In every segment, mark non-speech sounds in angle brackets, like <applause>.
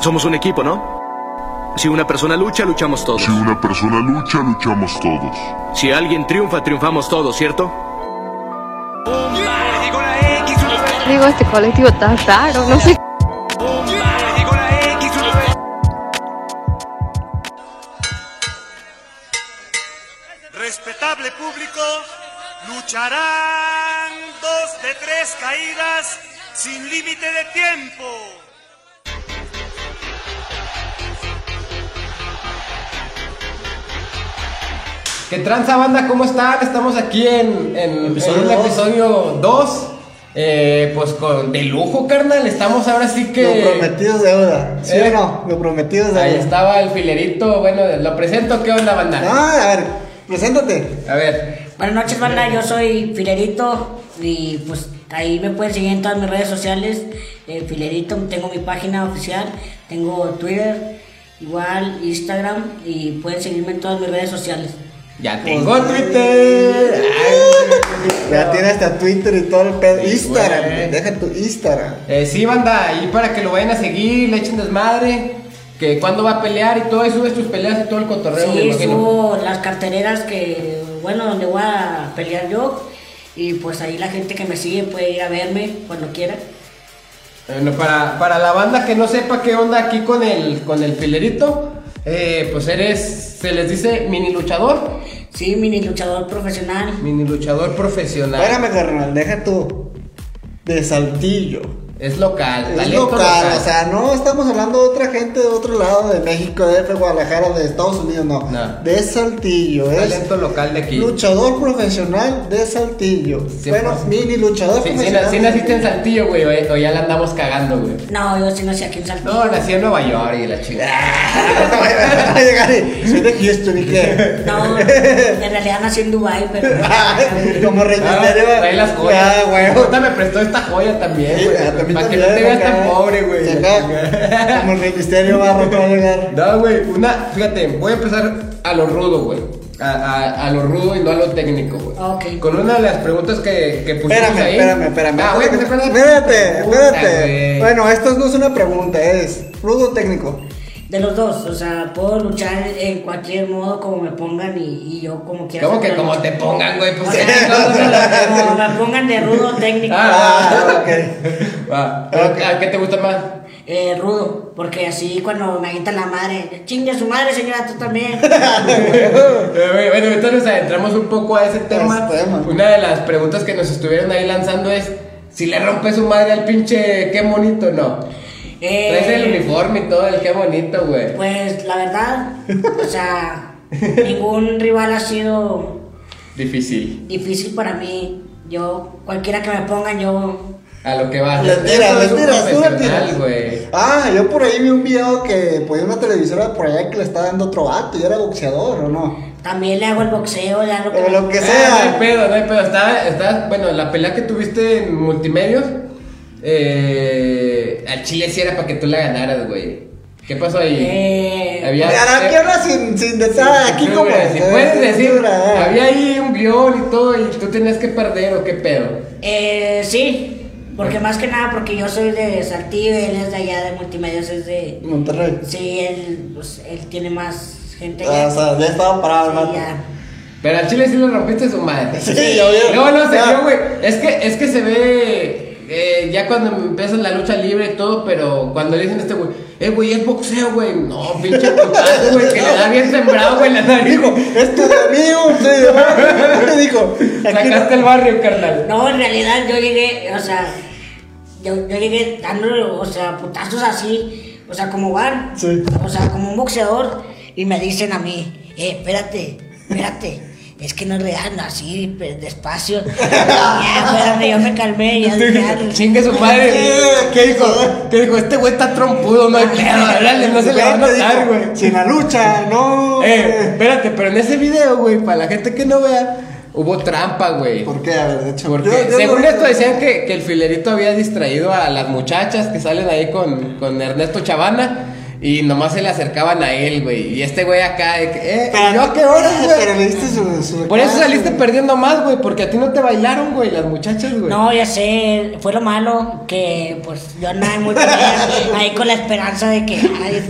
Somos un equipo, ¿no? Si una persona lucha, luchamos todos. Si una persona lucha, luchamos todos. Si alguien triunfa, triunfamos todos, ¿cierto? Digo, este colectivo está raro, no sé. Respetable público, lucharán dos de tres caídas sin límite de tiempo. ¿Qué tranza banda? ¿Cómo están? Estamos aquí en, en, Episodio en el dos. episodio 2. Eh, pues con de lujo, carnal. Estamos ahora sí Lo que. prometido es deuda. ¿Sí Eh. o no? Lo prometido es deuda. Ahí estaba el filerito. Bueno, lo presento. ¿Qué onda, banda? Ah, a ver, preséntate. A ver. Buenas noches, banda. Yo soy Filerito y pues ahí me pueden seguir en todas mis redes sociales. Eh, Filerito, tengo mi página oficial, tengo Twitter, igual Instagram y pueden seguirme en todas mis redes sociales. Ya tengo Twitter. Ay, Ya tienes hasta Twitter y todo el pedo. Sí, Instagram, güey. deja tu Instagram. Eh, sí, banda, ahí para que lo vayan a seguir, le echen desmadre. Que cuando va a pelear y todo, y subes tus peleas y todo el cotorreo, Sí, subo las cartereras que, bueno, donde voy a pelear yo y pues ahí la gente que me sigue puede ir a verme cuando quiera. Bueno, para, para la banda que no sepa qué onda aquí con el, con el filerito, eh, pues eres, se les dice mini luchador, Sí, mini luchador profesional. mini luchador profesional. Espérame, carnal, deja tu. De Saltillo. Es local, Es talento local, o sea, no estamos hablando de otra gente de otro lado, de México, de Guadalajara, de Estados Unidos, no. No. De Saltillo, es talento local de aquí. luchador profesional de Saltillo. Bueno, pues. mini luchador Sí, profesional. sí naciste en Saltillo, güey, o, o ya la andamos cagando, güey. No, yo sí nací aquí en Saltillo. No, nací en Nueva York y la chingada. Va <laughs> a llegar y soy de Houston y qué. No, <laughs> en realidad nací en Dubai, pero. <laughs> Como Rey Ah, Misterio. trae las joyas. Ah, güey. Ahorita me prestó esta joya también, Sí, también para que no te veas tan pobre, güey. Como el Rey Misterio barro que va a llegar. No, güey, una, fíjate, voy a empezar a lo rudo, güey. A, a, a lo rudo y no a lo técnico, güey. Ok. Con una de las preguntas que, que pusimos Espérame, ahí. espérame, espérame. Ah, güey, que se Espérate, espérate. Bueno, esto no es una pregunta, es rudo técnico. De los dos, o sea, puedo luchar en cualquier modo como me pongan y, y yo como quiera. ¿Cómo que como te pongan, güey? Pues O sí, sea, no, no, no, como me pongan de rudo <laughs> técnico. Ah, ok. Va, pero, Ok. ¿a ¿Qué te gusta más? Eh, rudo, porque así cuando me agitan la madre, chingue su madre, señora, tú también. <laughs> Eh, Bueno, nos adentramos un poco a ese tema. ese tema. Una de las preguntas que nos estuvieron ahí lanzando es si le rompe su madre al pinche qué bonito, no. Eh, Traes el uniforme y todo, el qué bonito, güey. Pues la verdad, o sea, <laughs> ningún rival ha sido Difícil. difícil para mí. Yo, cualquiera que me pongan, yo. A lo que vas. Le tiras, le es un tiras, tú le profesional, tiras. güey. Ah, yo por ahí vi un video que ponía una televisora por allá que le estaba dando otro vato y era boxeador, ¿o no? También le hago el boxeo, le hago Eh, lo que Ah, sea. no hay pedo, no hay pedo. Estaba, estaba, bueno, la pelea que tuviste en multimedios, eh, al chile sí era para que tú la ganaras, güey. ¿Qué pasó ahí? Eh, Había- Ahora sin, sin detalles, aquí como. Si puedes decir, censura, eh. había ahí un guion y todo y tú tenías que perder o qué pedo. Eh, sí, porque más que nada, porque yo soy de Saltillo y él es de allá de multimedios, es de. Monterrey. Sí, él, pues, él tiene más gente Ah, o sea, ya estaba parado el Sí, ya. Pero al chile sí le rompiste su madre. <laughs> Sí, yo vi- No, no, se vio, güey. Es que, es que se ve eh, ya cuando empieza la lucha libre y todo, pero cuando le dicen a este güey, eh, güey, es boxeo, güey. No, pinche putazo, güey, que le da bien sembrado, güey, la nariz. Dijo, esto es amigo, sí, <laughs> dijo. Sacaste el barrio, carnal. No, en realidad yo llegué, o sea, yo, yo llegué dando, o sea, putazos así, o sea, como van, Sí. o sea, como un boxeador, y me dicen a mí, eh, espérate, espérate. Es que no no, así, pues, despacio. <laughs> ya, espérate, yo me calmé, ya, ya. Chingue su madre. ¿Qué dijo? ¿Qué dijo? Este güey está trompudo, no hay <laughs> pedo. No se le va a notar, güey. Sin la lucha, no. Eh, espérate, pero en ese video, güey, para la gente que no vea, hubo trampa, güey. ¿Por qué? A ver, de hecho. Porque yo- yo según no- esto decían que, que el filerito había distraído a las muchachas que salen ahí con, con Ernesto Chavana. Y nomás se le acercaban a él, güey. Y este güey acá, de que, eh, Pero, ¿y yo a qué horas, güey? Pero le diste su, su Por eso saliste perdiendo más, güey, porque a ti no te bailaron, güey, las muchachas, güey. No, ya sé, fue lo malo que pues yo andaba muy pelea, ahí con la esperanza de que una de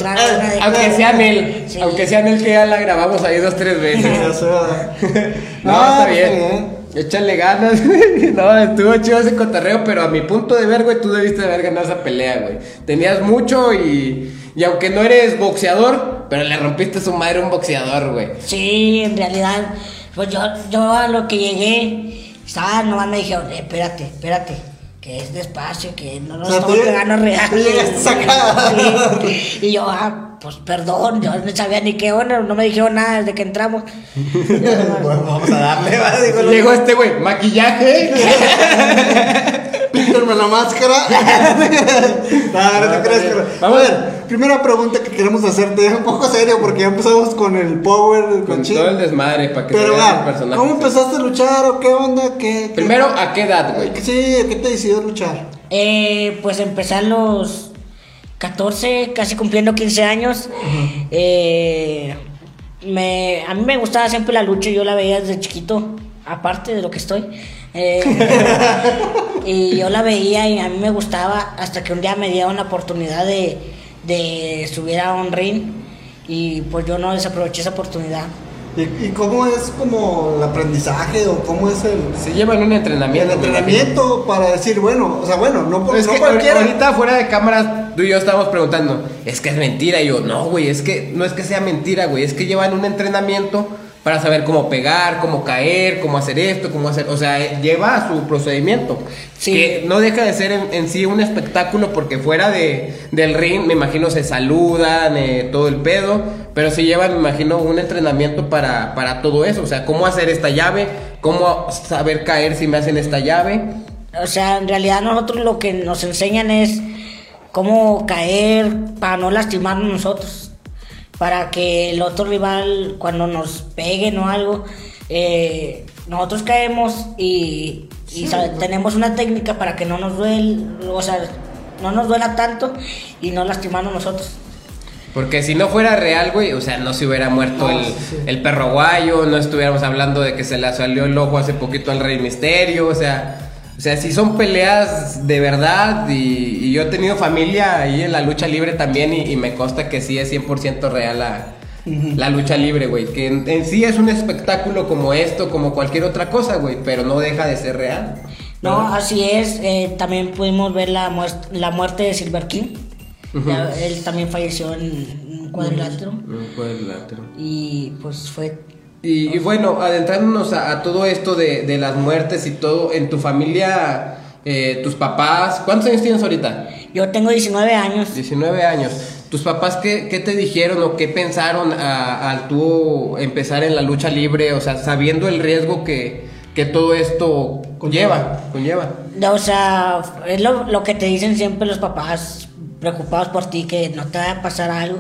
Aunque sea él, Sí. aunque sea él que ya la grabamos ahí dos, tres veces. <laughs> Ya sé, ¿verdad? <laughs> No, Ah, está pues, bien. Échale ganas, güey. <laughs> No, estuvo chido ese cotorreo, pero a mi punto de ver, güey, tú debiste de haber ganado esa pelea, güey. Tenías mucho y, y aunque no eres boxeador, pero le rompiste su madre a un boxeador, güey. Sí, en realidad, pues yo, yo a lo que llegué, estaba, nomás me dijeron, eh, espérate, espérate, que es despacio, que no nos O sea, estamos pegando real. tú llegaste. <laughs> Y yo, ah, pues perdón, yo no sabía ni qué onda, no me dijeron nada desde que entramos. <laughs> Bueno, vamos a darle, va, digo, Llegó este güey, maquillaje. <laughs> Píntenme la máscara. <laughs> no, no te creas, pero- A Vamos. ver, primera pregunta que queremos hacerte, un poco serio, porque ya empezamos con el power, con, todo el desmadre para que Pero va, el personaje. ¿cómo empezaste a luchar o qué onda? ¿Qué, qué- Primero, ¿a qué edad, güey? Sí, ¿qué te decidió luchar? Eh, pues empecé a los 14, casi cumpliendo 15 años. Eh, me, a mí me gustaba siempre la lucha, yo la veía desde chiquito, aparte de lo que estoy. Eh, <laughs> y yo la veía y a mí me gustaba hasta que un día me dieron la oportunidad de, de subir a un ring y pues yo no desaproveché esa oportunidad. ¿Y, cómo es como el aprendizaje o cómo es el, Se llevan un el entrenamiento. me entrenamiento para decir, bueno, o sea, bueno, no, por- Es no que cualquiera. ahorita fuera de cámaras tú y yo estábamos preguntando, es que es mentira y yo, no, güey, es que no es que sea mentira, güey, es que llevan un entrenamiento para saber cómo pegar, cómo caer, cómo hacer esto, cómo hacer, o sea, lleva su procedimiento. Sí. Que no deja de ser en, en sí un espectáculo porque fuera de, del ring, me imagino, se saludan, eh, todo el pedo, pero sí llevan, me imagino, un entrenamiento para, para todo eso, o sea, cómo hacer esta llave, cómo saber caer si me hacen esta llave. O sea, en realidad nosotros lo que nos enseñan es cómo caer para no lastimarnos nosotros. Para que el otro rival, cuando nos peguen o algo, eh, nosotros caemos y, y sabe- tenemos una técnica para que no nos duele, o sea, no nos duela tanto y no lastimarnos nosotros. Porque si no fuera real, güey, o sea, no se hubiera muerto No, el, sí, sí. el perro guayo, no estuviéramos hablando de que se le salió el ojo hace poquito al Rey Misterio, o sea, o sea, si son peleas de verdad y, y yo he tenido familia ahí en la lucha libre también y, y me consta que sí es 100% real la, la lucha libre, güey, que en, en sí es un espectáculo como esto, como cualquier otra cosa, güey, pero no deja de ser real. No, así es. eh, también pudimos ver la, la muerte de Silver King. Él también falleció en un cuadrilátero. Un cuadrilátero. Y pues fue Y, y bueno, adentrándonos a, a todo esto de, de las muertes y todo, en tu familia, eh, tus papás, ¿cuántos años tienes ahorita? Yo tengo 19 años. 19 años. ¿Tus papás qué, qué te dijeron o qué pensaron al tú empezar en la lucha libre? O sea, sabiendo el riesgo que, que todo esto conlleva, conlleva. O sea, es lo, lo que te dicen siempre los papás preocupados por ti, que no te va a pasar algo.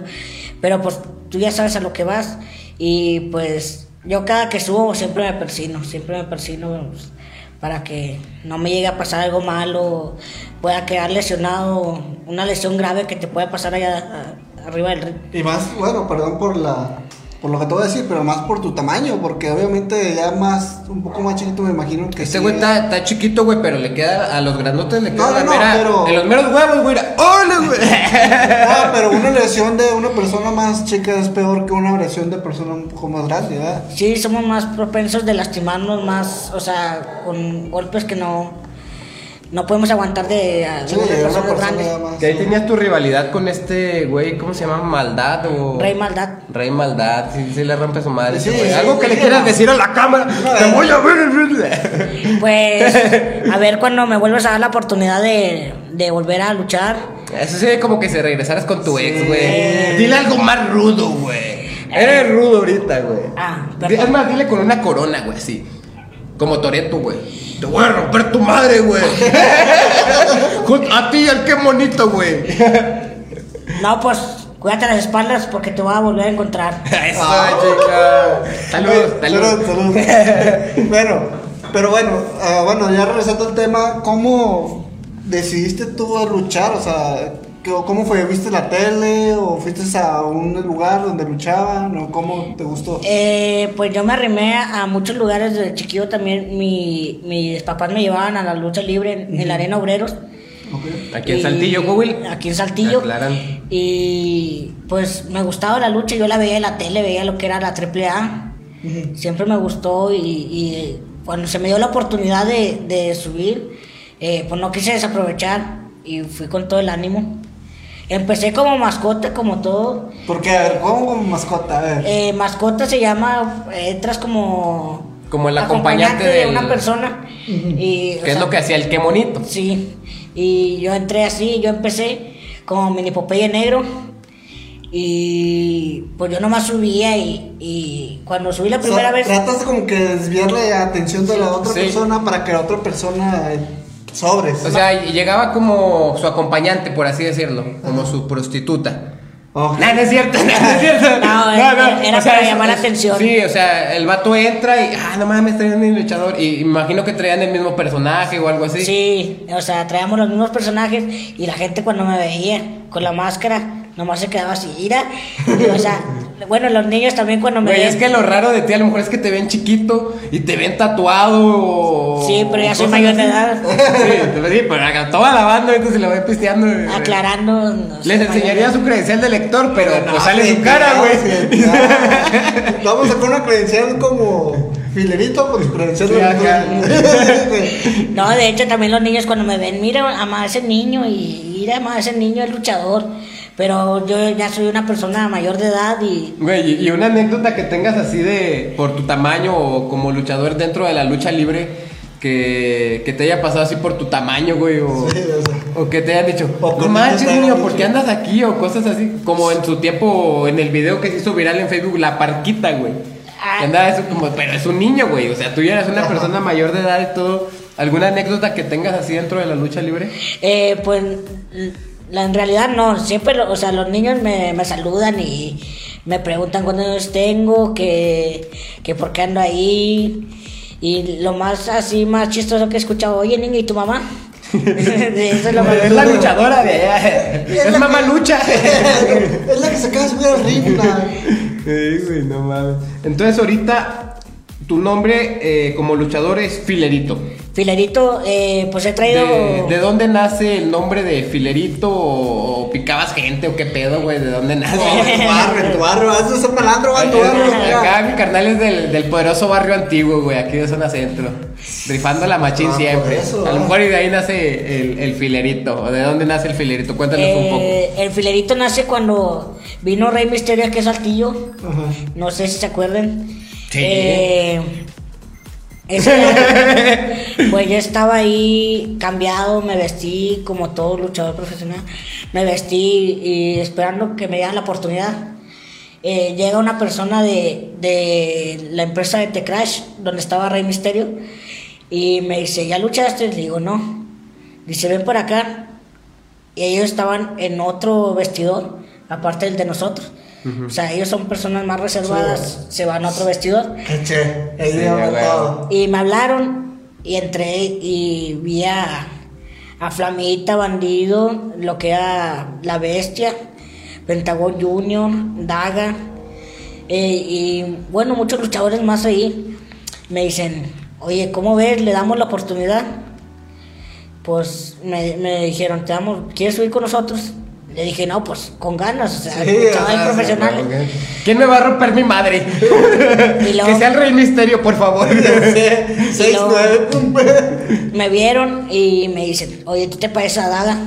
Pero pues tú ya sabes a lo que vas. Y pues yo cada que subo siempre me persino, siempre me persino pues, para que no me llegue a pasar algo malo, pueda quedar lesionado, una lesión grave que te pueda pasar allá arriba del ring. Y más, bueno, perdón por la por lo que te voy a decir, pero más por tu tamaño, porque obviamente ya más, un poco más chiquito me imagino que Este sí, güey está, está chiquito, güey, pero le queda a los grandotes le queda No, la no, no, mera- pero- en los meros huevos, güey. ¡Hola, güey! <laughs> Ah, pero una lesión de una persona más chica es peor que una lesión de persona un poco más grande, ¿verdad? Sí, somos más propensos de lastimarnos más, o sea, con golpes que no, no podemos aguantar de, a- Sí, de una personas persona grandes. ya más. Que ahí tenías tu rivalidad con este güey, ¿cómo se llama? Maldad o. Rey Maldad. Rey Maldad, sí, sí le rompe su madre. Sí, ese güey. sí, Algo sí, que le sí, quieras no. decir a la cámara. Te no. voy a ver. Pues, <laughs> a ver cuando me vuelvas a dar la oportunidad de, de volver a luchar. Eso sí, como que se regresaras con tu Sí. ex, güey. Dile algo más rudo, güey. Eres rudo ahorita, güey. Ah, perdón. Es más, dile con una corona, güey, así. Como Toreto, güey. Te voy a romper tu madre, güey. <laughs> A ti, al qué bonito, güey. No, pues, cuídate las espaldas porque te voy a volver a encontrar. <laughs> Eso, Ah. chica. Saludos, Salud, saludos. salud. <laughs> bueno, pero bueno, ah, bueno, ya regresando al tema, ¿cómo decidiste tú a luchar? O sea, ¿qué- ¿cómo fue? ¿Viste la tele o fuiste a un lugar donde luchaban o cómo te gustó? Eh, pues yo me arrimé a, muchos lugares desde chiquillo también. Mi, mis papás me llevaban a la lucha libre en, en la Arena Obreros. Ok. Aquí en Y- Saltillo, Coahuil. Aquí en Saltillo. Aclaran. Y pues me gustaba la lucha, yo la veía en la tele, veía lo que era la AAA. Siempre me gustó y, y cuando se me dio la oportunidad de, de subir, eh, pues no quise desaprovechar y fui con todo el ánimo. Empecé como mascota, como todo. Porque, a ver, ¿cómo como mascota? A ver. Eh, mascota se llama, entras como... Como el acompañante de del- una persona. y, o ¿Qué es sea, lo que hacía el qué monito? Sí, y yo entré así, yo empecé como mini Popeye negro y pues yo nomás subía y, y cuando subí la O sea, primera vez... Tratas de como que desviarle atención de la otra Sí. persona para que la otra persona eh, sobres. O sea, y llegaba como su acompañante, por así decirlo, como su prostituta. Ok. No, no es cierto, no, no es <laughs> cierto. No, era- era para llamar la atención. Sí, o sea, el vato entra y, ah, no mames, traen un luchador. Y imagino que traían el mismo personaje o algo así. Sí, o sea, traíamos los mismos personajes y la gente cuando me veía con la máscara nomás se quedaba así, ira. Y, o sea, bueno, los niños también cuando me Güey, ven... es que lo raro de ti a lo mejor es que te ven chiquito y te ven tatuado o... Sí, pero ya soy mayor de edad. Sí, sí, pero acá toda la banda ahorita se la va pisteando. Aclarando... no sé, Les enseñaría su credencial de lector, pero No, pues sale sí, su cara, no, güey. sí, <laughs> no. Vamos a sacar una credencial como filerito con su credencial Sí, de acá. <laughs> No, de hecho también los niños cuando me ven, mira, ama ese niño y mira, ama ese niño es luchador. Pero yo ya soy una persona mayor de edad y Güey, y una anécdota que tengas así de por tu tamaño o como luchador dentro de la lucha libre que, que te haya pasado así por tu tamaño, güey, o, Sí, o sea. o que te hayan dicho, O no manches, niño, ¿por qué andas aquí? O cosas así, como en su tiempo, en el video que se hizo viral en Facebook, la parquita, güey. Ah. Que andaba eso como, pero es un niño, güey, o sea, tú ya eres una persona mayor de edad y todo. ¿Alguna anécdota que tengas así dentro de la lucha libre? eh, pues la, en realidad no, siempre, lo- o sea, los niños me, me saludan y me preguntan cuántos años tengo, que, que por qué ando ahí. Y lo más así, más chistoso que he escuchado, oye niño, ¿y tu mamá? <laughs> Eso es lo más- Es la luchadora de allá. Es mamá lucha. <laughs> es la que se acaba de subir al ring. la- Sí, güey, no mames. Entonces ahorita tu nombre eh, como luchador es Filerito. Filerito, eh, pues he traído... ¿De, de dónde nace el nombre de Filerito? ¿O, o picabas gente o qué pedo, güey? ¿De dónde nace? En <laughs> tu barrio, en tu barrio. Vas a ser malandro, va en tu barrio. Acá mi carnal es del, del poderoso barrio antiguo, güey, aquí de zona centro. Rifando la machín Ah, por siempre. eso, A lo ah. mejor y de ahí nace el, el filerito. ¿O de dónde nace el filerito? Cuéntanos un poco. Eh, el filerito nace cuando vino Rey Misterio aquí a Saltillo. Ajá. No sé si se acuerdan. Sí. Eh, ese pues yo estaba ahí cambiado, me vestí como todo luchador profesional. Me vestí y esperando que me dieran la oportunidad. Eh, llega una persona de, de la empresa de The Crash, donde estaba Rey Misterio, y me dice, ¿ya luchaste? Le digo, no. Dice, ven por acá. Y ellos estaban en otro vestidor, aparte del de nosotros. O sea, ellos son personas más reservadas, se van a otro vestidor. Eche, ahí Sí. Y me hablaron y entré y vi a, a Flamita, Bandido, lo que era La Bestia, Pentagon Junior, Daga, eh, y bueno, muchos luchadores más ahí. Me dicen, oye, ¿cómo ves? ¿Le damos la oportunidad? Pues me, me dijeron, ¿te damos, ¿quieres subir con nosotros? Le dije, no, pues con ganas, o sea, Sí, ajá, sí, profesionales. ¿Quién me va a romper mi madre? <laughs> Y <laughs> luego- que sea el rey misterio, por favor. <laughs> Seis, luego- nueve, pum. me vieron y me dicen, oye, ¿tú te pareces a Daga?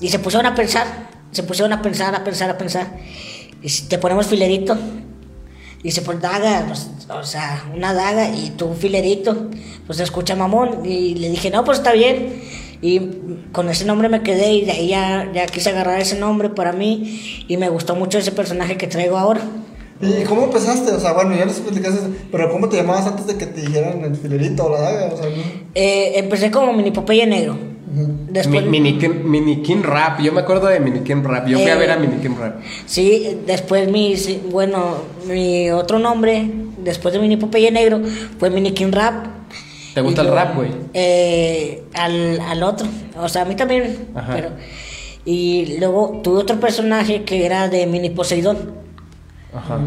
Y se pusieron a pensar, se pusieron a pensar, a pensar, a pensar. Y si te ponemos filerito. Dice, pues daga, pues, o sea, una daga y tú un filerito. Pues se escucha mamón. Y le dije, no, pues está bien. Y con ese nombre me quedé y de ahí ya, ya quise agarrar ese nombre para mí. Y me gustó mucho ese personaje que traigo ahora. ¿Y cómo empezaste? O sea, bueno, ya nos explicaste, pero ¿cómo te llamabas antes de que te dijeran el filerito o la daga? O sea, ¿no? Eh, empecé como mini Popeye negro. Después, Mi- Minikin, Minikin Rap, yo me acuerdo de Minikin Rap. Yo fui a Eh, ver a Minikin Rap. Sí, después mi, bueno, mi otro nombre, después de Mini Popeye Negro, fue Mini King Rap. ¿Te gusta Y el rap, güey? Eh, al, al otro, o sea, a mí también, Ajá. pero... Y luego tuve otro personaje que era de Mini Poseidón. Ajá.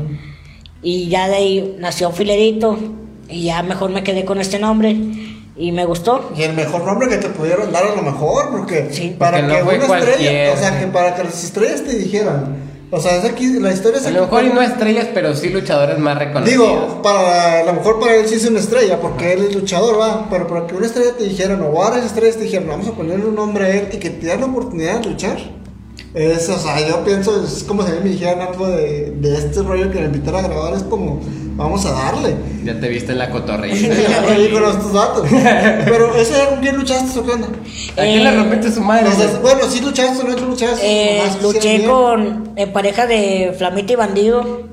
Y ya de ahí nació Filerito. Y ya mejor me quedé con este nombre. Y me gustó. Y el mejor nombre que te pudieron dar a lo mejor, porque Sí. para Porque no que fue una estrella, o sea, que para que las estrellas te dijeran, o sea, es aquí, la historia es A lo mejor y no estrellas, pero sí luchadores más reconocidos. Digo, para, a lo mejor para él sí es una estrella, porque él es luchador, va, pero para que una estrella te dijeran, o varias estrellas te dijeran, vamos a ponerle un nombre a él y que te den la oportunidad de luchar. Es, o sea, yo pienso, es como si a mí me dijeran algo de, de este rollo que me invitaron a grabar, es como, vamos a darle. Ya te viste en la cotorrilla. <laughs> ya con estos datos. <laughs> Pero ese era con quién luchaste o qué onda? ¿A quién le Eh, rompiste su madre? Bueno, sí luchaste o no luchaste. Eh, luché con en pareja de Flamita y Bandido.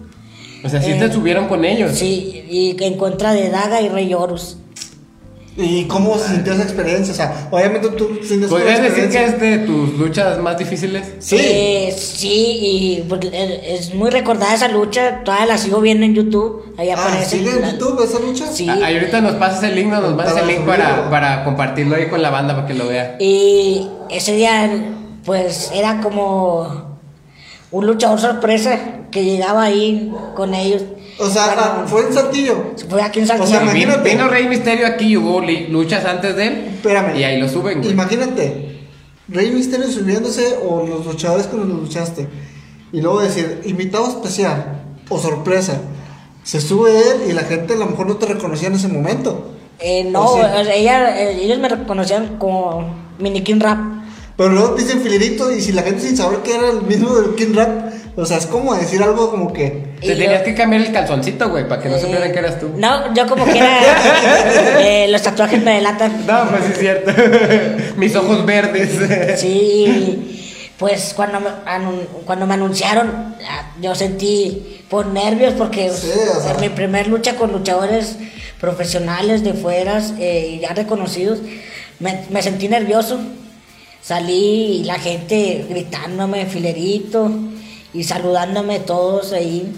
O sea, sí eh, te subieron con ellos. Sí, y en contra de Daga y Rey Horus. ¿Y cómo se sintió esa experiencia? O sea, obviamente tú tienes toda ¿Podrías decir que es de tus luchas más difíciles? Sí. Eh, sí, y es muy recordada esa lucha. Todavía la sigo viendo en YouTube. Ahí Ah, aparece. ¿sigue en la- YouTube esa lucha? Sí. Ah, ahí ahorita nos pasas el link, no, nos mandas Para el link para, para compartirlo ahí con la banda para que lo vea. Y ese día, pues era como un luchador sorpresa que llegaba ahí con ellos. O sea, Bueno, ah, fue en Saltillo. fue aquí en o sea, Saltillo. Imagínate. vino Rey Misterio aquí y hubo luchas antes de él. Espérame. Y ahí lo suben, güey. Imagínate, Rey Misterio subiéndose o los luchadores con los que luchaste. Y luego decir, invitado especial o sorpresa. Se sube él y la gente a lo mejor no te reconocía en ese momento. Eh, no, ella, eh, ellos me reconocían como Mini King Rap. Pero luego te dicen filerito y si la gente sin saber que era el mismo del King Rap, o sea, es como decir algo como que... Te tenías yo- que cambiar el calzoncito, güey, para que no Eh, supieran que eras tú. No, yo como quiera, <laughs> eh, los tatuajes me delatan. No, pues sí es cierto. <laughs> Mis ojos verdes. Sí, pues cuando me, anun- cuando me anunciaron, ah, yo sentí por nervios porque Sí, o sea. en mi primer lucha con luchadores profesionales de fueras eh, y ya reconocidos, me, me sentí nervioso. Salí y la gente gritándome filerito y saludándome todos ahí.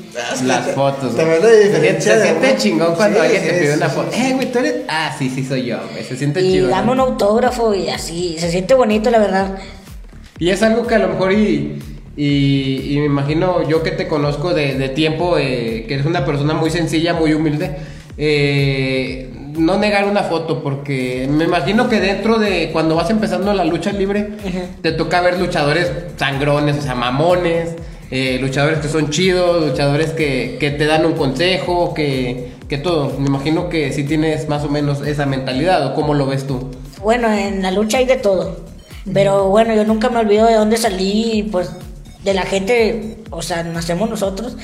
Las fotos, Te güey. ves la Se siente, diferencia se siente chingón cuando Sí, alguien sí, te pide sí, una foto. sí. Eh, güey, tú eres. Ah, sí, sí, soy yo, güey. Se siente Y chido. dame ¿no? un autógrafo y así, se siente bonito la verdad. Y es algo que a lo mejor y, y, y me imagino yo que te conozco de, de tiempo, eh, que eres una persona muy sencilla, muy humilde, eh, no negar una foto, porque me imagino que dentro de cuando vas empezando la lucha libre, te toca ver luchadores sangrones, o sea, mamones, eh, luchadores que son chidos, luchadores que, que te dan un consejo, que, que todo. Me imagino que sí tienes más o menos esa mentalidad, o cómo lo ves tú. Bueno, en la lucha hay de todo. Pero bueno, yo nunca me olvido de dónde salí, pues de la gente, o sea, nacemos nosotros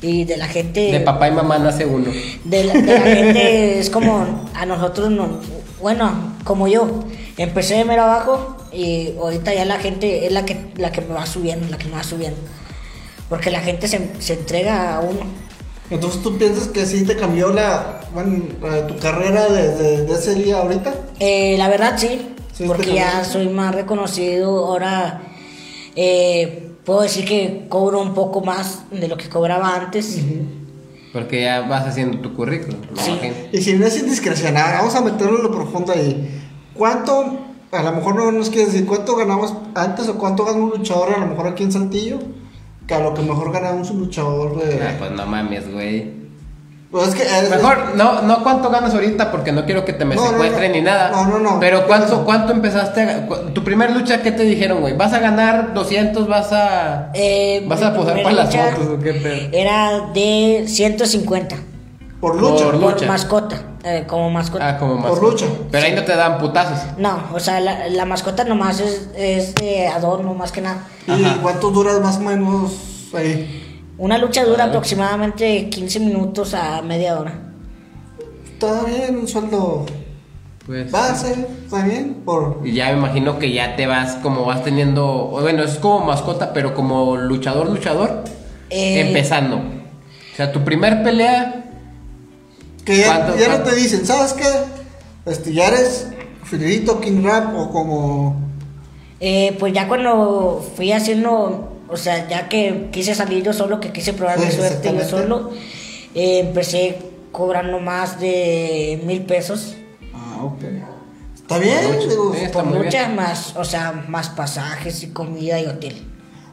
y de la gente... De papá y mamá nace uno. De la, de la gente <laughs> es como a nosotros, no, bueno, como yo, empecé de mero abajo y ahorita ya la gente es la que, la que me va subiendo, la que me va subiendo. Porque la gente se, se entrega a uno. Entonces tú piensas que sí te cambió la, bueno, tu carrera desde de ese día ahorita. Eh, la verdad sí, Sí, porque ya soy más reconocido. Ahora eh, puedo decir que cobro un poco más de lo que cobraba antes. Porque ya vas haciendo tu currículum. Sí. Y si no es indiscreción, ah, vamos a meterlo en lo profundo ahí. ¿Cuánto, a lo mejor no nos quieres decir cuánto ganamos antes o cuánto gana un luchador a lo mejor aquí en Saltillo? Que a lo que mejor ganamos un luchador de... Ah, pues no mames, güey. Pues es que... es- Mejor, no, no cuánto ganas ahorita porque no quiero que te me No, secuestren no. ni nada. No, no, no. Pero cuánto, cuánto empezaste a, cu- tu primer lucha, ¿qué te dijeron, güey? ¿Vas a ganar 200? ¿Vas a, Eh, vas a posar para las fotos o qué pedo? Era de 150 Por lucha. Por por lucha. mascota, eh, como mascota. Ah, como Por lucha. Pero ahí no te dan putazos. No, o sea, la, la mascota nomás es, es de adorno, más que nada. ¿Y Ajá. cuánto duras más o menos ahí? Una lucha dura aproximadamente 15 minutos a media hora. Está bien, un sueldo Pues. base, está bien. Por... Y ya me imagino que ya te vas como vas teniendo, bueno, es como mascota, pero como luchador, luchador, Eh, empezando. O sea, tu primer pelea, Que ya, ¿Cuánto- ya no te dicen, ¿sabes qué? Este, ya eres Fidelito King Rap o como... Eh, pues ya cuando fui haciendo, o sea, ya que quise salir yo solo, que quise probar mi suerte yo solo, eh, empecé cobrando más de mil pesos. Ah, ok. Está bien, bien. más, o sea, más pasajes y comida y hotel.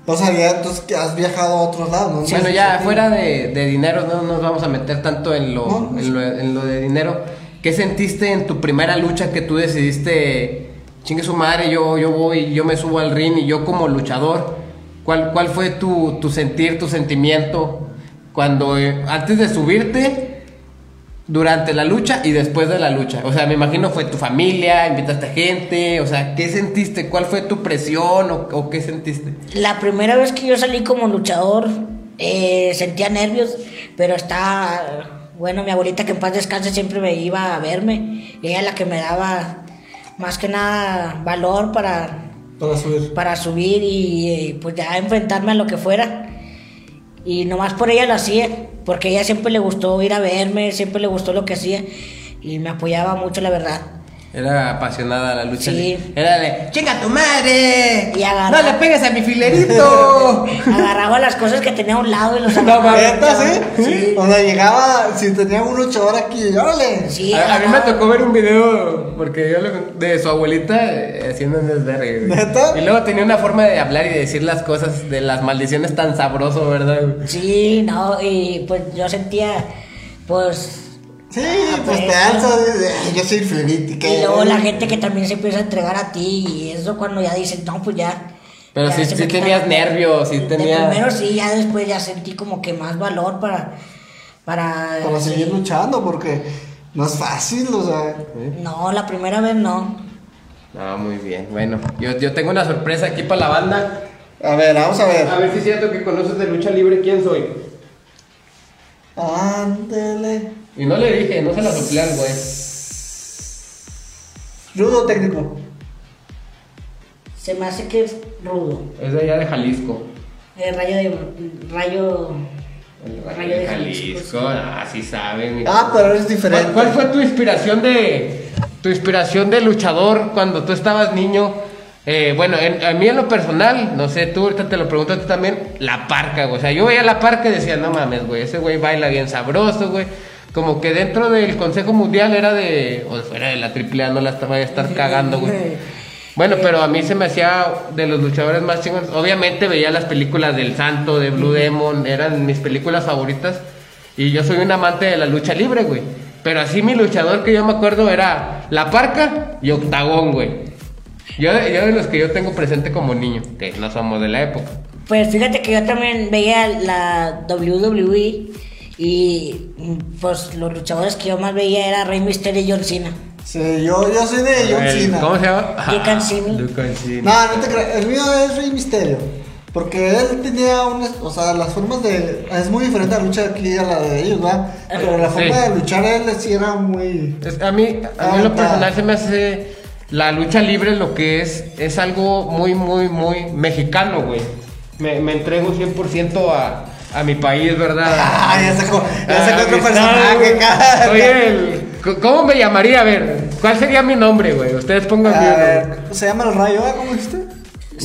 O sea, ya entonces que has viajado a otros lados, ¿no? Bueno, ya fuera de, de dinero, no nos vamos a meter tanto en lo, No, no en, lo, en lo de dinero. ¿Qué sentiste en tu primera lucha que tú decidiste, chingue su madre, yo, yo voy, yo me subo al ring y yo como luchador? ¿Cuál, cuál fue tu, tu sentir, tu sentimiento cuando, eh, antes de subirte, durante la lucha y después de la lucha? O sea, me imagino fue tu familia, invitaste gente, o sea, ¿qué sentiste? ¿Cuál fue tu presión o, o qué sentiste? La primera vez que yo salí como luchador, eh, sentía nervios, pero está, bueno, mi abuelita que en paz descanse siempre me iba a verme, y ella la que me daba más que nada valor para, Para subir. para subir y eh, pues ya enfrentarme a lo que fuera. Y nomás por ella lo hacía, porque a ella siempre le gustó ir a verme, siempre le gustó lo que hacía y me apoyaba mucho, la verdad. Era apasionada la lucha. Sí. Era de, ¡chinga tu madre! Y agarra- ¡No le pegues a mi filerito! <laughs> Agarraba las cosas que tenía a un lado y los <laughs> No, agarraba. ¿Neta, sí? O sea, llegaba, si tenía un luchador aquí, órale. Sí, a, a mí me agarraba- tocó ver un video porque yo le- de su abuelita eh, haciendo un desvergue. ¿Neta? Y luego tenía una forma de hablar y de decir las cosas de las maldiciones tan sabroso, ¿verdad? Sí, no, y pues yo sentía, pues... Sí, ah, pues te alzas, de- "Ay, yo soy flerítica. Y luego la gente que también se empieza a entregar a ti y eso cuando ya dicen, no, pues ya... Pero ya sí- sí tenías nervios, sí De tenía- primero sí, ya después ya sentí como que más valor para... Para... Para seguir luchando, porque no es fácil, o sea. No, la primera vez no. No, muy bien. Bueno, yo, yo tengo una sorpresa aquí para la banda. A ver, vamos a ver. A ver si es cierto que conoces de lucha libre quién soy. Ándele. Y no le dije, no se la soplé al güey. Rudo técnico. Se me hace que es rudo. Es de allá de Jalisco. El rayo de... Rayo... El Rayo de Jalisco. Ah, sí saben. Ah, pero es diferente. ¿Cuál, cuál fue tu inspiración de tu inspiración de luchador cuando tú estabas niño? Eh, bueno, en- a mí en lo personal, no sé, tú ahorita te lo pregunto a ti también, la parca, güey. O sea, yo veía la parca y decía, no mames, güey, ese güey baila bien sabroso, güey. Como que dentro del Consejo Mundial era de, o fuera de la AAA, no la estaba a estar cagando, güey. Bueno, pero a mí se me hacía de los luchadores más chingones. Obviamente veía las películas del Santo, de Blue Demon, eran mis películas favoritas. Y yo soy un amante de la lucha libre, güey. Pero así mi luchador que yo me acuerdo era La Parca y Octagón, güey. Yo, yo de los que yo tengo presente como niño, que no somos de la época. Pues fíjate que yo también veía la WWE y mm, pues los luchadores que yo más veía era Rey Mysterio y John Cena. Sí, yo, yo soy de John El- Cena. ¿Cómo se llama? <laughs> Duke Cena. No, no te creas. El mío es Rey Misterio. Porque él tenía unas. O sea, las formas de. Es muy diferente la lucha aquí a la de ellos, ¿verdad? Pero la forma Sí. de luchar él sí era muy. Es- a mí, a mí en lo personal se me hace la lucha libre lo que es, es algo muy, muy, muy mexicano, güey. Me, me entrego 100% a, a mi país, ¿verdad? <laughs> Ah, ya sacó, ya sacó Ah, otro personaje, cara. Soy el. ¿Cómo me llamaría? A ver, ¿cuál sería mi nombre, güey? Ustedes pongan mi A nombre. se llama el rayo, ¿ah? ¿Cómo dijiste?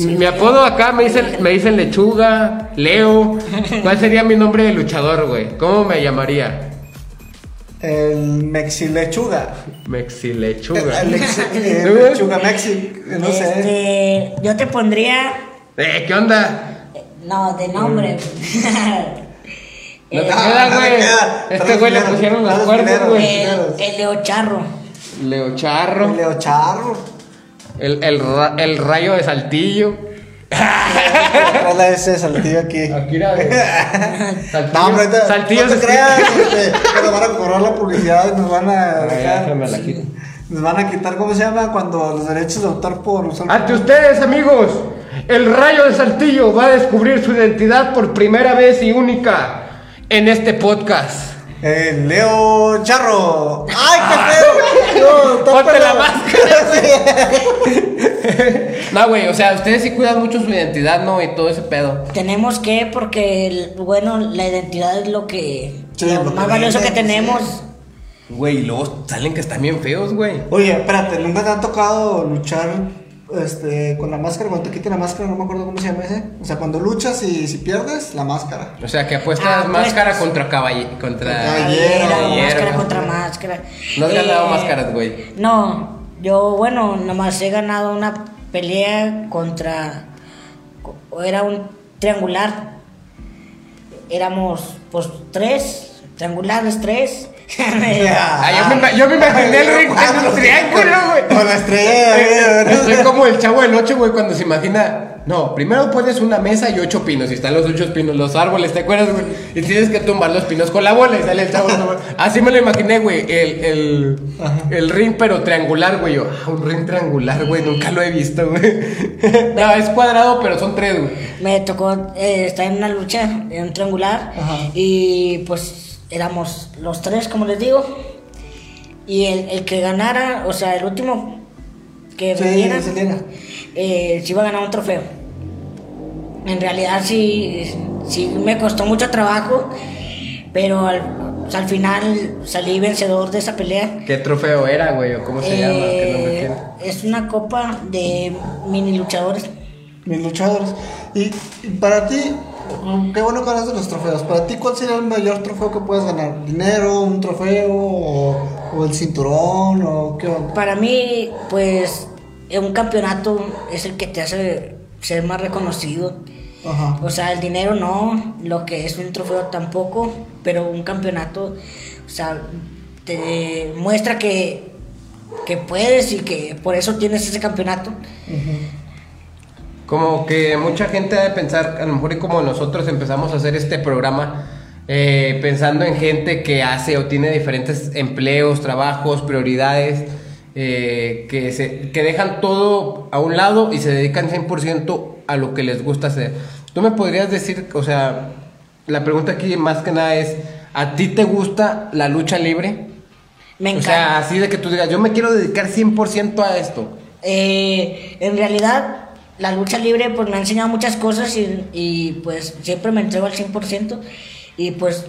Mi apodo acá me dicen, me dicen lechuga, Leo. ¿Cuál sería mi nombre de luchador, güey? ¿Cómo me llamaría? El Mexilechuga. Mexilechuga. El ex- el ¿Tú, güey? Lechuga <laughs> Mexi. No sé. Este, yo te pondría, Eh, ¿qué onda? No, de nombre. <laughs> No te Eh, no te güey. Este güey le pusieron cuernos, dineros. güey. el, el Leo Charro. Leo Charro. El Leo Charro. El, el, ra- el rayo de saltillo. Hola, ese saltillo aquí. Aquí era de- <laughs> Saltillo. No, hombre, ahorita- saltillo no te se creas, este, que nos van a cobrar la publicidad y nos van a Ay, dejar- déjame la. Nos van a quitar, ¿cómo se llama? Cuando los derechos de autor por usar. Ante ustedes, amigos, el rayo de Saltillo va a descubrir su identidad por primera vez y única en este podcast. El Leo Charro. ¡Ay, qué feo! No, <laughs> Ponte la máscara. <laughs> No, güey, o sea, ustedes sí cuidan mucho su identidad, ¿no? Y todo ese pedo. Tenemos que, porque, el- bueno, la identidad es lo que... Sí, lo más valioso que tenemos. Güey, y luego salen que están bien feos, güey. Oye, espérate, ¿nunca te ha tocado luchar este, con la máscara? Cuando te quiten la máscara, no me acuerdo cómo se llama ese. O sea, cuando luchas y si pierdes, la máscara. O sea, que apuestas Ah, máscara contra caballero. Contra Caballero, Caballero, caballero. máscara contra máscara. No has ganado Eh, máscaras, güey. No, Yo, bueno, nomás he ganado una pelea contra. o Era un triangular. Éramos, pues, tres. Triangulares, tres. Ah, yo, me, yo me imaginé el ring en un triángulo, güey. Con la estrella de David, ¿no? Soy como el chavo del 8, güey, cuando se imagina. No, primero pones una mesa y ocho pinos. Y están los ocho pinos, los árboles, ¿te acuerdas, güey? Y tienes que tumbar los pinos con la bola y sale el chavo. Así me lo imaginé, güey. El, el, el ring, pero triangular, güey. Yo, ah, un ring triangular, güey. Nunca lo he visto, güey. <laughs> No, es cuadrado, pero son tres, güey. Me tocó eh, estar en una lucha, en un triangular. Ajá. Y pues éramos los tres, como les digo. Y el, el que ganara, o sea, el último que Sí, vendiera, eh, se iba a ganar un trofeo. En realidad sí, sí me costó mucho trabajo, pero al, o sea, al final salí vencedor de esa pelea. ¿Qué trofeo era, güey? ¿O cómo se llama? ¿Qué nombre Eh, tiene? es una copa de mini luchadores. Mis luchadores. Y, para ti, qué bueno que hablas de los trofeos. Para ti, ¿cuál sería el mayor trofeo que puedes ganar? ¿Dinero, un trofeo o, o el cinturón o qué onda? Para mí, pues, un campeonato es el que te hace ser más reconocido. Ajá. O sea, el dinero no, lo que es un trofeo tampoco, pero un campeonato, o sea, te muestra que, que puedes y que por eso tienes ese campeonato. Como que mucha gente ha de pensar, a lo mejor y como nosotros empezamos a hacer este programa, eh, pensando en gente que hace o tiene diferentes empleos, trabajos, prioridades, eh, que, se, que dejan todo a un lado y se dedican 100% a lo que les gusta hacer. ¿Tú me podrías decir, o sea, la pregunta aquí más que nada es, ¿a ti te gusta la lucha libre? Me O encanta. sea, así de que tú digas, yo me quiero dedicar 100% a esto. Eh, en realidad, la lucha libre pues me ha enseñado muchas cosas y, y, pues siempre me entrego al 100% y pues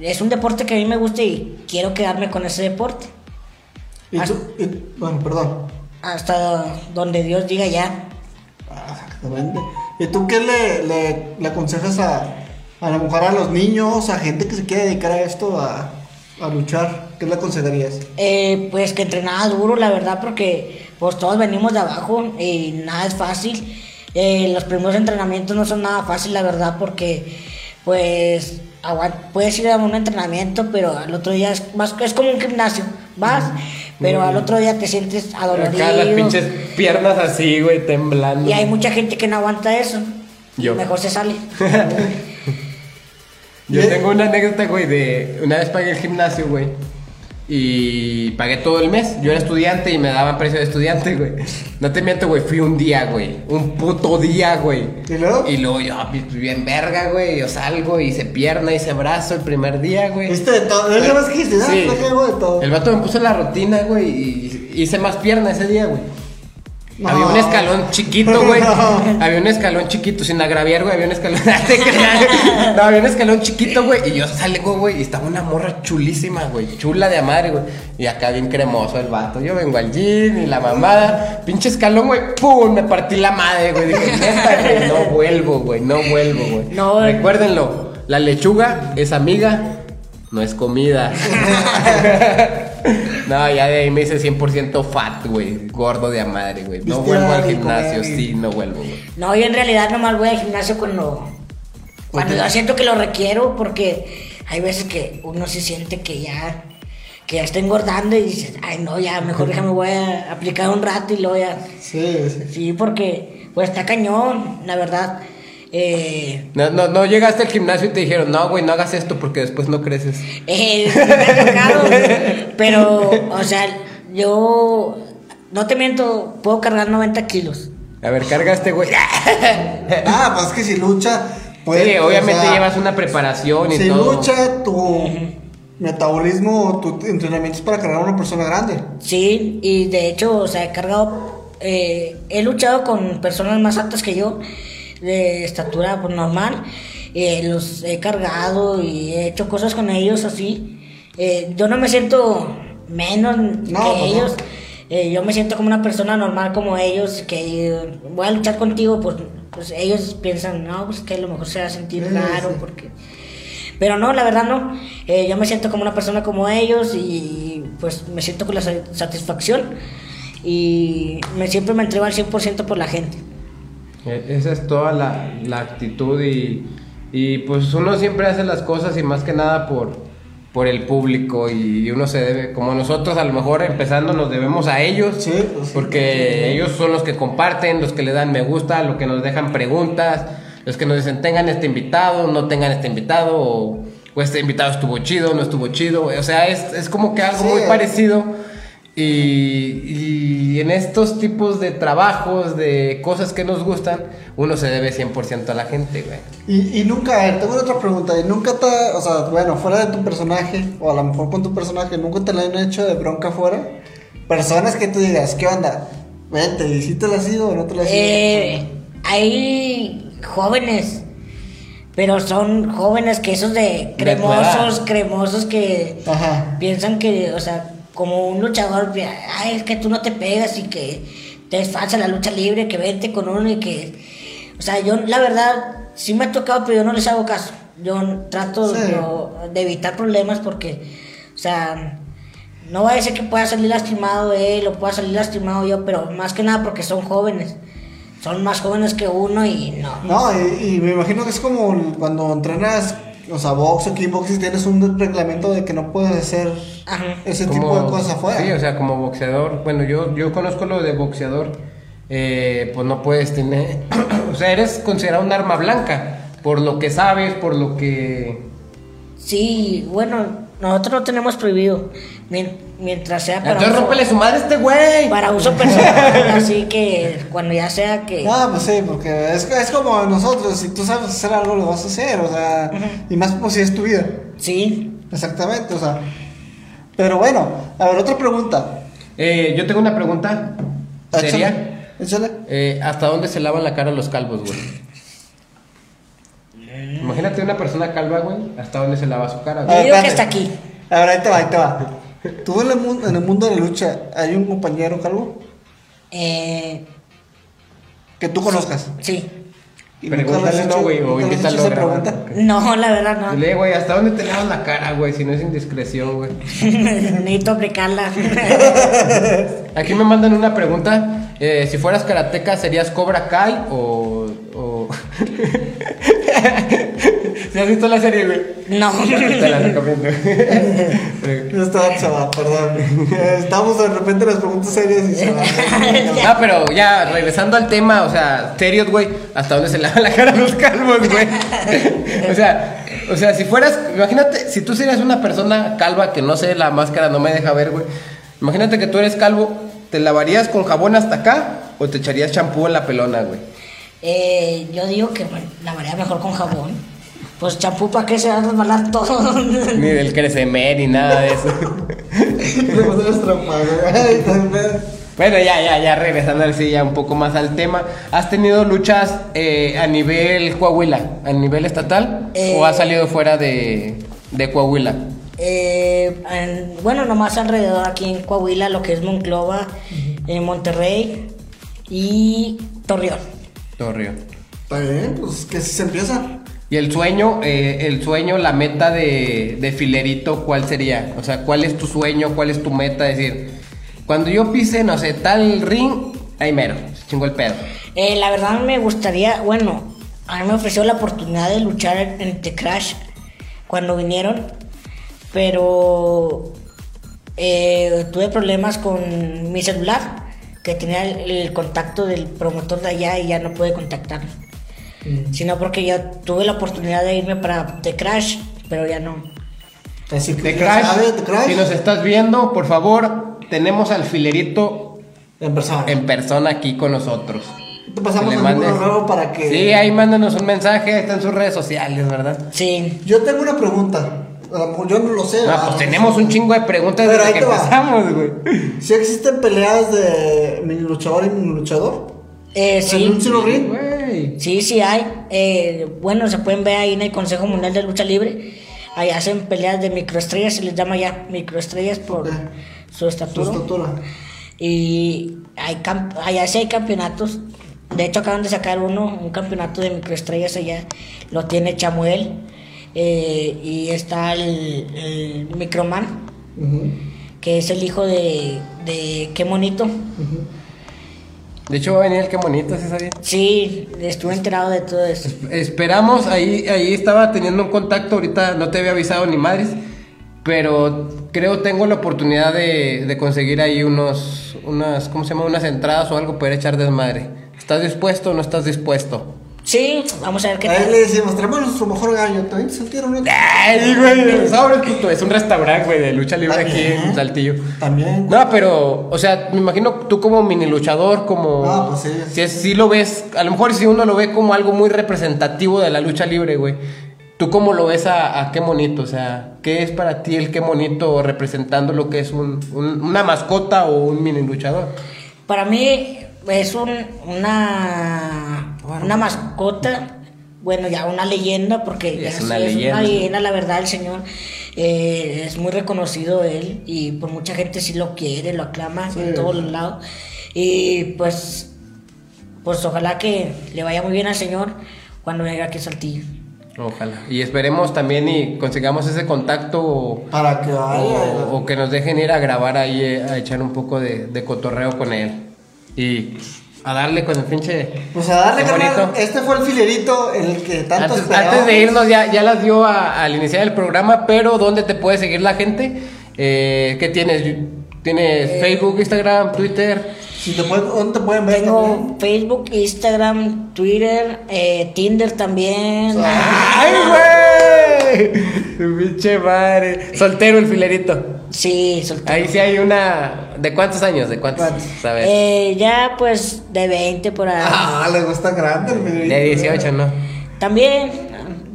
es un deporte que a mí me gusta y quiero quedarme con ese deporte ¿Y tú? y- bueno, perdón. hasta donde Dios diga ya. Ah, Exactamente. ¿Y tú qué le, le, le aconsejas a, a lo mejor a los niños, a gente que se quiere dedicar a esto, a, a luchar? ¿Qué le aconsejarías? Eh, pues que entrenaba duro, la verdad, porque pues todos venimos de abajo y nada es fácil. Eh, los primeros entrenamientos no son nada fácil, la verdad, porque pues puedes ir a un entrenamiento, pero al otro día es, más, es como un gimnasio. Vas, pero al otro día te sientes adolorido. Acá las pinches piernas así, güey, temblando. Y hay mucha gente que no aguanta eso. Yo. Mejor se sale. <laughs> Yo Bien. tengo una anécdota, güey, de una vez pagué el gimnasio, güey. Y pagué todo el mes. Yo era estudiante y me daban precio de estudiante, güey. No te miento, güey. Fui un día, güey. Un puto día, güey. ¿Y luego? Y luego yo, pues, bien verga, güey. Yo salgo, hice pierna, hice brazo el primer día, güey. ¿Viste de todo? Es lo más que dijiste, ¿no? Sí. De todo. El vato me puso la rutina, güey, y hice más pierna ese día, güey. No. Había un escalón <laughs> chiquito, güey. No. Había un escalón chiquito, sin agraviar, güey. Había un escalón. <laughs> No había un escalón chiquito, güey. Y yo salgo, güey. Y estaba una morra chulísima, güey. Chula de madre, güey. Y acá bien cremoso el vato. Yo vengo al gym y la mamada. Pinche escalón, güey. ¡Pum! Me partí la madre, güey. Dije, neta, güey. No vuelvo, güey. No vuelvo, güey. No, güey. Recuérdenlo. La lechuga es amiga, no es comida. <laughs> No, ya de ahí me hice 100% fat, güey. Gordo de a madre, güey. No vuelvo a al gimnasio, comer. sí, no vuelvo, güey. No, yo en realidad nomás voy al gimnasio cuando, cuando yo siento que lo requiero, porque hay veces que uno se siente que ya, que ya está engordando y dices, ay no, ya, mejor déjame voy a aplicar un rato y luego ya. Sí, sí. Sí, porque pues está cañón, la verdad. Eh, No, no, no llegaste al gimnasio y te dijeron, no, güey, no hagas esto porque después no creces. eh, sí me ha tocado, <laughs> pero, o sea, yo, no te miento, puedo cargar 90 kilos. A ver, cargaste, güey. <laughs> Ah, pues es que si lucha, pues. Sí, obviamente o sea, llevas una preparación y Si todo. lucha, tu metabolismo, tu entrenamiento es para cargar a una persona grande. Sí, y de hecho, o sea, he cargado, eh, he luchado con personas más altas que yo, de estatura pues, normal, eh, los he cargado y he hecho cosas con ellos así. Eh, yo no me siento menos No, que pues no. ellos, eh, yo me siento como una persona normal como ellos, que voy a luchar contigo, pues, pues ellos piensan, no, pues que a lo mejor se va a sentir Sí, raro, sí. porque... Pero no, la verdad no. Eh, yo me siento como una persona como ellos y pues me siento con la sa- satisfacción. y me, siempre me entrego al 100% por la gente. E- Esa es toda la, la actitud y, y pues uno siempre hace las cosas y más que nada por, por el público y uno se debe, como nosotros a lo mejor empezando nos debemos a ellos, Sí, pues sí. porque ellos son los que comparten, los que le dan me gusta, los que nos dejan preguntas, los que nos dicen tengan este invitado, no tengan este invitado o, o este invitado estuvo chido, no estuvo chido, o sea, es, es como que algo Sí. muy parecido. Y, y en estos tipos de trabajos, de cosas que nos gustan, uno se debe 100% a la gente, güey. Y, y nunca, a ver, tengo otra pregunta. ¿Y nunca te, o sea, bueno, fuera de tu personaje, o a lo mejor con tu personaje, nunca te la han hecho de bronca fuera? Personas que tú digas, ¿qué onda? Vente, ¿y si te la has ido o no te la has ido? Eh, hay jóvenes, pero son jóvenes que esos de cremosos, cremosos que Ajá. piensan que, o sea, como un luchador, ay, es que tú no te pegas y que te es falsa la lucha libre, que vente con uno y que, o sea, yo la verdad sí me ha tocado, pero yo no les hago caso. Yo trato Sí. yo, de evitar problemas porque, o sea, no va a decir que pueda salir lastimado él o pueda salir lastimado yo, pero más que nada porque son jóvenes. Son más jóvenes que uno y no. No, y, y me imagino que es como cuando entrenas, o sea, box o kickboxing, tienes un reglamento de que no puedes hacer Ajá. ese tipo de cosas afuera. Sí, o sea, como boxeador. Bueno, yo, yo conozco lo de boxeador. eh, pues no puedes tener. <coughs> o sea, eres considerado un arma blanca. Por lo que sabes, por lo que. Sí, bueno, nosotros no tenemos prohibido. Mien- Mientras sea para Entonces uso, rómpele su madre a este güey. para uso personal. <laughs> así que cuando ya sea que. No, pues sí, porque es, es como nosotros, si tú sabes hacer algo, lo vas a hacer, o sea, y más como si es tu vida. Sí. Exactamente, o sea. Pero bueno, a ver, otra pregunta. Eh, yo tengo una pregunta. ¿Sería? Échale. Eh, ¿Hasta dónde se lavan la cara los calvos, güey? Imagínate una persona calva, güey. ¿Hasta dónde se lava su cara? Yo güey? ver, digo que está aquí. A ver, ahí te va, ahí te va. ¿Tú en el, mundo, en el mundo de la lucha hay un compañero calvo Eh, que tú conozcas? sí. Pregúntale, no, güey, o invítalo a esa grabar. pregunta. No, la verdad no. Dile, güey, ¿hasta dónde te lavas la cara, güey? Si no es indiscreción, güey. <laughs> Necesito aplicarla. <laughs> Aquí me mandan una pregunta. Eh, si fueras karateca, ¿serías Cobra Kai o...? o... <laughs> ¿Sí has visto la serie, güey? no. <laughs> Te la recomiendo. No estaba chaval, perdón. Estamos de repente en las preguntas serias y se va. <laughs> No, pero ya, regresando al tema, o sea, serios, güey, ¿hasta dónde se lava la cara los calvos, güey? <laughs> O sea, o sea, si fueras, imagínate, si tú serías una persona calva que no sé, la máscara no me deja ver, güey. Imagínate que tú eres calvo, ¿te lavarías con jabón hasta acá o te echarías champú en la pelona, güey? Eh, yo digo que bueno, lavaría mejor con jabón. Pues champú para que se va a resbalar todo. <laughs> Ni del crecer ni nada de eso. <laughs> Bueno, ya, ya, ya, regresando así ya un poco más al tema. ¿Has tenido luchas eh, a nivel Coahuila, a nivel estatal? Eh. ¿O has salido fuera de, de Coahuila? Eh, en- bueno, nomás alrededor aquí en Coahuila, lo que es Monclova, en Monterrey y Torreón. Torreón. Está bien, pues que si se empieza. Y el sueño, eh, el sueño, la meta de, de filerito, ¿cuál sería? O sea, ¿cuál es tu sueño? ¿Cuál es tu meta? Es decir, cuando yo pise, no sé, tal ring, ahí mero, se chingó el pedo. Eh, la verdad me gustaría, bueno, a mí me ofreció la oportunidad de luchar en, The Crash cuando vinieron, pero eh, tuve problemas con mi celular, que tenía el, el contacto del promotor de allá y ya no pude contactarlo. Sino porque yo tuve la oportunidad de irme para The Crash, pero ya no. Así que ya Crash, sabes, de Crash. si nos estás viendo, por favor, tenemos al filerito En persona. en persona aquí con nosotros. Te pasamos el número nuevo para que. Sí, ahí mándanos un mensaje, está en sus redes sociales, ¿verdad? Sí. Yo tengo una pregunta. A lo mejor yo no lo sé. Ah, ¿verdad? pues tenemos un chingo de preguntas Pero desde ahí que empezamos, güey. Si existen peleas de mini luchador y mini luchador. Eh, ¿En sí. Güey. Sí, sí hay. Eh, bueno, se pueden ver ahí en el Consejo Mundial de Lucha Libre. Ahí hacen peleas de microestrellas, se les llama ya microestrellas por Ok. su Su estatura. estatura. Y hay allá sí hay campeonatos. De hecho, acaban de sacar uno, un campeonato de microestrellas allá. Lo tiene Chamuel. eh, y está el, el Microman. Que es el hijo de, de Qué Monito. De hecho, va a venir el que bonito, ¿sí sabía? Sí, estuve enterado de todo eso. Esperamos, ahí, ahí estaba teniendo un contacto, ahorita no te había avisado ni madres, pero creo tengo la oportunidad de, de conseguir ahí unos, unas, ¿cómo se llama? Unas entradas o algo para echar desmadre. ¿Estás dispuesto o no estás dispuesto? Sí, vamos a ver qué A él tal. le decimos, tenemos nuestro mejor gallo, también se tiraron un Ay, güey, sabes, puto, es un restaurante, güey, de lucha libre aquí en También. Saltillo. También. No, pero, o sea, me imagino tú como mini luchador, como... Ah, pues sí. Si, es- si lo ves, a lo mejor si uno lo ve como algo muy representativo de la lucha libre, güey. ¿Tú cómo lo ves a, a qué monito? O sea, ¿qué es para ti el qué monito representando lo que es un, un- una mascota o un mini luchador? Para mí es un, una, una mascota, bueno, ya una leyenda, porque ya Es es, una es leyenda. una leyenda, la verdad, el señor. eh, es muy reconocido él y por mucha gente sí lo quiere, lo aclama en todos los lados. Y pues, pues ojalá que le vaya muy bien al señor cuando venga aquí a Saltillo. Ojalá. Y esperemos también y consigamos ese contacto o, Para que vaya. o- o que nos dejen ir a grabar ahí, eh, a echar un poco de, de cotorreo con él. Y a darle con el pinche... Pues a darle, carnal. Este fue el filerito, el que tanto Antes, de irnos, ya, ya las dio a- al iniciar el programa, pero ¿dónde te puede seguir la gente? Eh, ¿Qué tienes? ¿Tienes Eh, Facebook, Instagram, Twitter? Si te pueden, ¿Dónde te pueden ver Tengo también? Facebook, Instagram, Twitter, eh, Tinder también. ¡Ay, güey! Tu <laughs> pinche madre. Soltero el filerito. Sí, soltero. Ahí sí hay una... ¿De cuántos años? ¿De cuántos? ¿Cuántos? A ver. Eh, ya pues de 20 por ahí. Ah, le gusta grande el filerito. De 18, ¿no? También,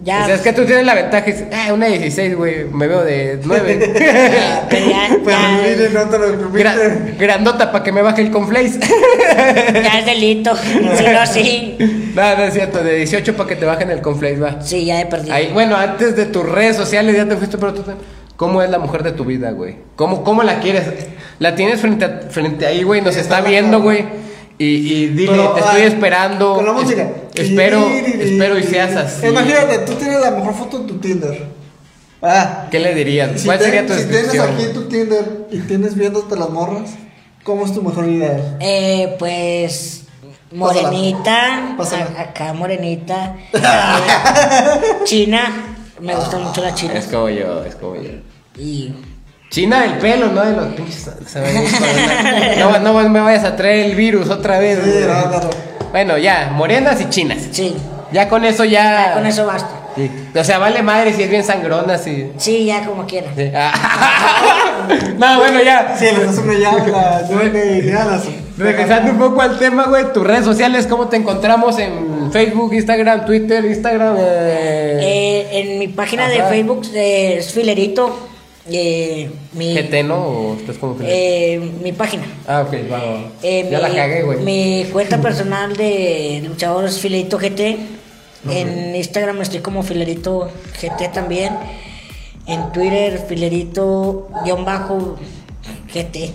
ya. O sea, es que tú tienes la ventaja. es, Ah, una 16, güey. Me veo de 9. <laughs> pero Pues mire, no te lo permite. grandota para que me baje el conflace. <laughs> ya es delito. <laughs> Si no, sí. no, no es cierto. De 18 para que te bajen el conflace, va. Sí, ya he perdido. Ahí, bueno, antes de tus redes sociales ya te fuiste, pero tú... ¿Cómo es la mujer de tu vida, güey? ¿Cómo, ¿Cómo la quieres? La tienes frente, a- frente ahí, güey, nos está viendo, güey. Y, y dile, Pero, te estoy esperando. Con la es- música. espero, espero y seas así. Imagínate, tú tienes la mejor foto en tu Tinder. Ah. ¿Qué le dirías? Si, ¿Cuál te- sería tu si tienes aquí tu Tinder y tienes viéndote las morras, ¿cómo es tu mejor idea? Eh, pues. Morenita. Pásala. acá, morenita. <laughs> Eh, China. Me gusta mucho la china. Es como yo, es como yo. Y. China del pelo, ¿no? De los pinches. corona. <laughs> no, no me vayas a traer el virus otra vez. Sí, güey. no, no, no. Bueno, ya, morenas y chinas. Sí. Ya con eso ya. Ya con eso basta. Sí. O sea, vale madre si es bien sangrona, si. Sí, ya como quiera. Sí. Ah. <laughs> no, bueno, ya. Sí, le das una las- Regresando un poco al tema, güey, tus redes sociales, ¿cómo te encontramos en Facebook, Instagram, Twitter, Instagram? Eh, Eh, en mi página de. Facebook es Filerito. Eh, mi, GT, ¿no? ¿O estás como eh, mi página. Ah, ok, va, va, va. Eh, Ya mi, la cagué, güey. Mi cuenta personal de luchador es Filerito GT. En Instagram estoy como Filerito GT también. En Twitter, Filerito-GT.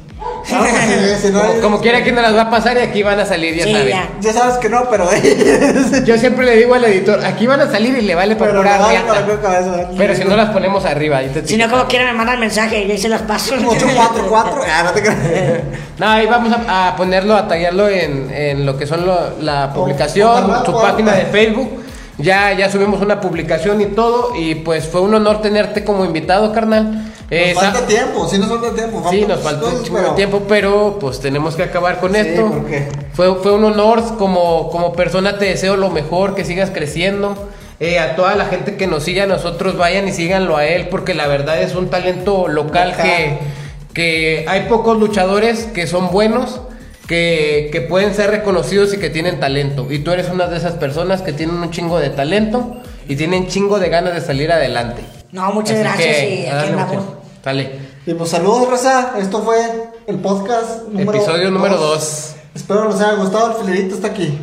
Ah, pues, si no Como, hay- como quiera que no las va a pasar y aquí van a salir, ya Sí, saben. ya. Ya sabes que no, pero. <laughs> Yo siempre le digo al editor, aquí van a salir y le vale para pero pura no, riata. para la cabeza. Pero si no las ponemos arriba, ahí te Si no, como quiera me mandan mensaje y ahí se las paso. 844. Ah, no te creas. <laughs> No, ahí vamos a, a ponerlo, a tallarlo en, en lo que son lo- la publicación, ojalá su página de Facebook. Ya, ya subimos una publicación y todo. Y pues fue un honor tenerte como invitado, carnal. Eh, Nos falta tiempo, sí nos falta tiempo. Sí, nos falta un cosas, chingo de pero- tiempo, pero pues tenemos que acabar con Sí, esto. ¿por qué? Fue, fue un honor, como, como persona te deseo lo mejor, que sigas creciendo. Eh, a toda la gente que nos siga a nosotros, vayan y síganlo a él, porque la verdad es un talento local, Local. Que, que hay pocos luchadores que son buenos, que, que pueden ser reconocidos y que tienen talento. Y tú eres una de esas personas que tienen un chingo de talento y tienen chingo de ganas de salir adelante. No, muchas Así gracias que, y aquí andamos. Sale. Y pues saludos, raza. Esto fue el podcast número Episodio número dos. dos. Espero les haya gustado. El filerito está aquí.